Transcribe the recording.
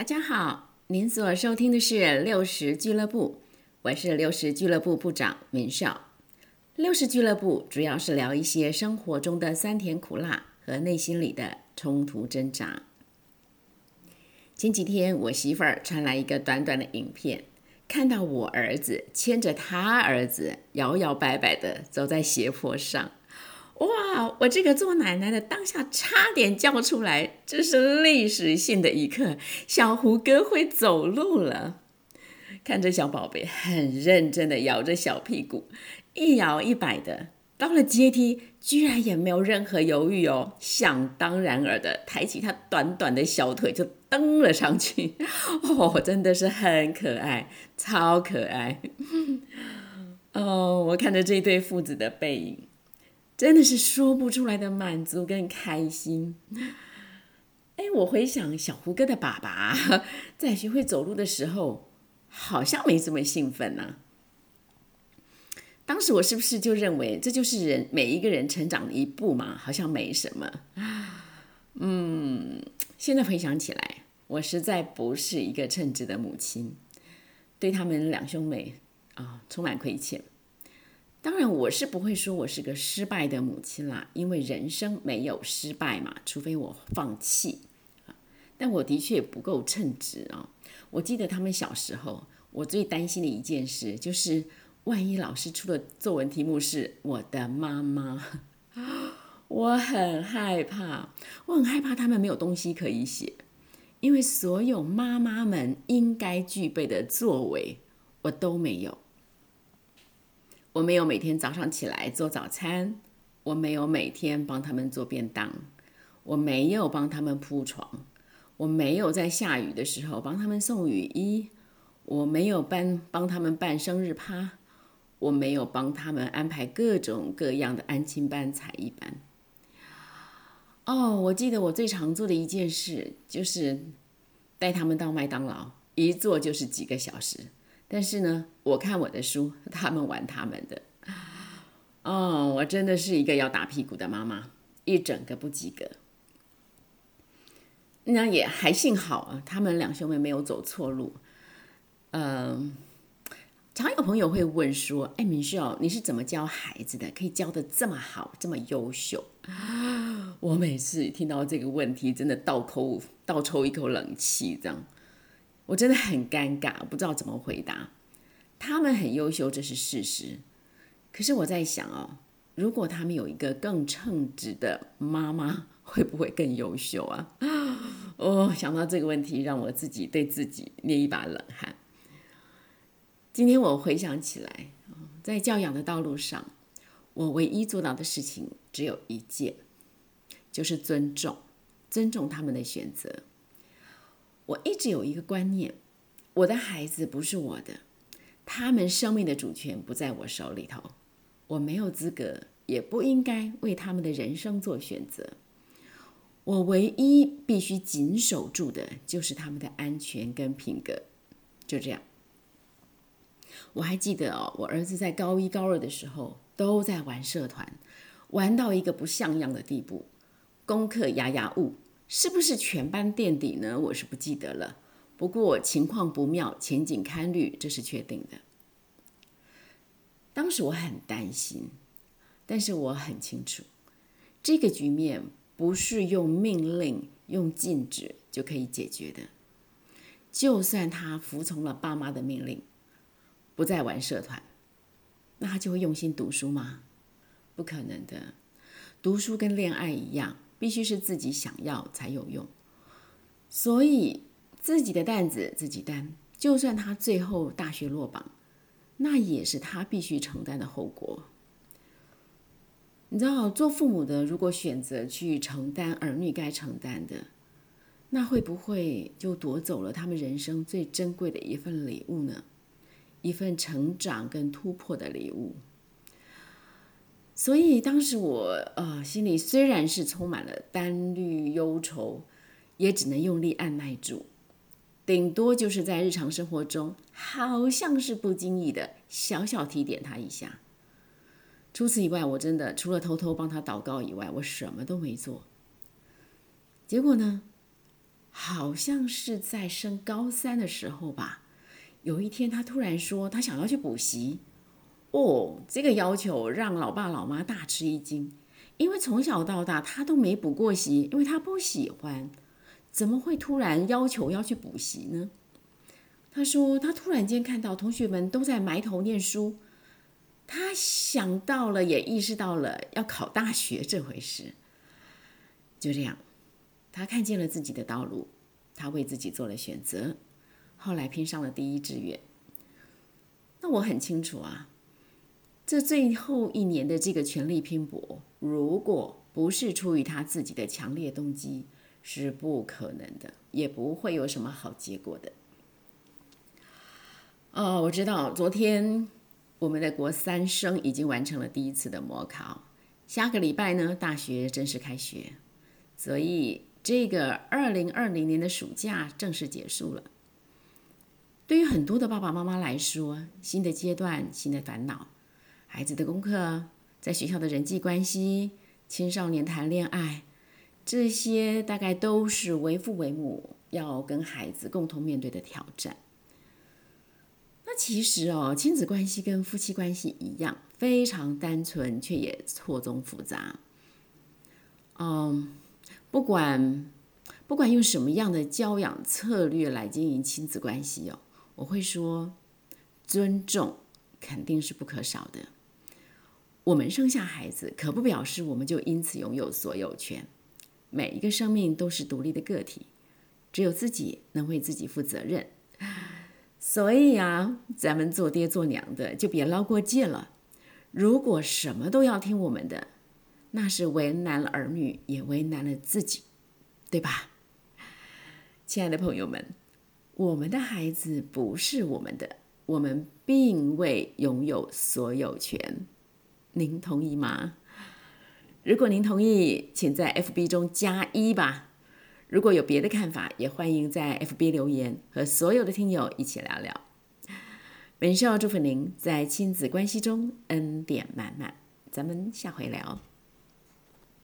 大家好，您所收听的是六十俱乐部，我是六十俱乐部部长明少。六十俱乐部主要是聊一些生活中的酸甜苦辣和内心里的冲突挣扎。前几天我媳妇儿传来一个短短的影片，看到我儿子牵着他儿子摇摇摆摆的走在斜坡上。哇！我这个做奶奶的当下差点叫出来，这是历史性的一刻，小胡哥会走路了。看着小宝贝很认真的摇着小屁股，一摇一摆的，到了阶梯，居然也没有任何犹豫哦，想当然尔的抬起他短短的小腿就蹬了上去。哦，真的是很可爱，超可爱。哦，我看着这对父子的背影。真的是说不出来的满足跟开心。哎，我回想小胡哥的爸爸 在学会走路的时候，好像没这么兴奋呢。当时我是不是就认为这就是人每一个人成长的一步嘛？好像没什么。嗯，现在回想起来，我实在不是一个称职的母亲，对他们两兄妹啊，充满亏欠。当然，我是不会说我是个失败的母亲啦，因为人生没有失败嘛，除非我放弃。但我的确不够称职啊。我记得他们小时候，我最担心的一件事就是，万一老师出的作文题目是我的妈妈，我很害怕，我很害怕他们没有东西可以写，因为所有妈妈们应该具备的作为，我都没有。我没有每天早上起来做早餐，我没有每天帮他们做便当，我没有帮他们铺床，我没有在下雨的时候帮他们送雨衣，我没有帮帮他们办生日趴，我没有帮他们安排各种各样的安亲班、才艺班。哦，我记得我最常做的一件事就是带他们到麦当劳，一坐就是几个小时。但是呢，我看我的书，他们玩他们的。哦，我真的是一个要打屁股的妈妈，一整个不及格。那也还幸好啊，他们两兄妹没有走错路。嗯，常有朋友会问说：“哎，明秀，你是怎么教孩子的？可以教的这么好，这么优秀？” 我每次听到这个问题，真的倒扣倒抽一口冷气，这样。我真的很尴尬，不知道怎么回答。他们很优秀，这是事实。可是我在想哦，如果他们有一个更称职的妈妈，会不会更优秀啊？哦，想到这个问题，让我自己对自己捏一把冷汗。今天我回想起来，在教养的道路上，我唯一做到的事情只有一件，就是尊重，尊重他们的选择。我一直有一个观念，我的孩子不是我的，他们生命的主权不在我手里头，我没有资格，也不应该为他们的人生做选择。我唯一必须紧守住的就是他们的安全跟品格，就这样。我还记得哦，我儿子在高一高二的时候都在玩社团，玩到一个不像样的地步，功课牙牙物。是不是全班垫底呢？我是不记得了。不过情况不妙，前景堪虑，这是确定的。当时我很担心，但是我很清楚，这个局面不是用命令、用禁止就可以解决的。就算他服从了爸妈的命令，不再玩社团，那他就会用心读书吗？不可能的。读书跟恋爱一样。必须是自己想要才有用，所以自己的担子自己担。就算他最后大学落榜，那也是他必须承担的后果。你知道，做父母的如果选择去承担儿女该承担的，那会不会就夺走了他们人生最珍贵的一份礼物呢？一份成长跟突破的礼物。所以当时我呃心里虽然是充满了担虑忧愁，也只能用力按耐住，顶多就是在日常生活中好像是不经意的小小提点他一下。除此以外，我真的除了偷偷帮他祷告以外，我什么都没做。结果呢，好像是在升高三的时候吧。有一天，他突然说他想要去补习。哦，这个要求让老爸老妈大吃一惊，因为从小到大他都没补过习，因为他不喜欢。怎么会突然要求要去补习呢？他说他突然间看到同学们都在埋头念书，他想到了，也意识到了要考大学这回事。就这样，他看见了自己的道路，他为自己做了选择，后来拼上了第一志愿。那我很清楚啊。这最后一年的这个全力拼搏，如果不是出于他自己的强烈动机，是不可能的，也不会有什么好结果的。哦，我知道，昨天我们的国三生已经完成了第一次的模考，下个礼拜呢，大学正式开学，所以这个二零二零年的暑假正式结束了。对于很多的爸爸妈妈来说，新的阶段，新的烦恼。孩子的功课，在学校的人际关系，青少年谈恋爱，这些大概都是为父为母要跟孩子共同面对的挑战。那其实哦，亲子关系跟夫妻关系一样，非常单纯，却也错综复杂。嗯，不管不管用什么样的教养策略来经营亲子关系哦，我会说，尊重肯定是不可少的。我们生下孩子，可不表示我们就因此拥有所有权。每一个生命都是独立的个体，只有自己能为自己负责任。所以啊，咱们做爹做娘的就别捞过界了。如果什么都要听我们的，那是为难了儿女，也为难了自己，对吧？亲爱的朋友们，我们的孩子不是我们的，我们并未拥有所有权。您同意吗？如果您同意，请在 FB 中加一吧。如果有别的看法，也欢迎在 FB 留言，和所有的听友一起聊聊。本秀祝福您在亲子关系中恩典满满。咱们下回聊。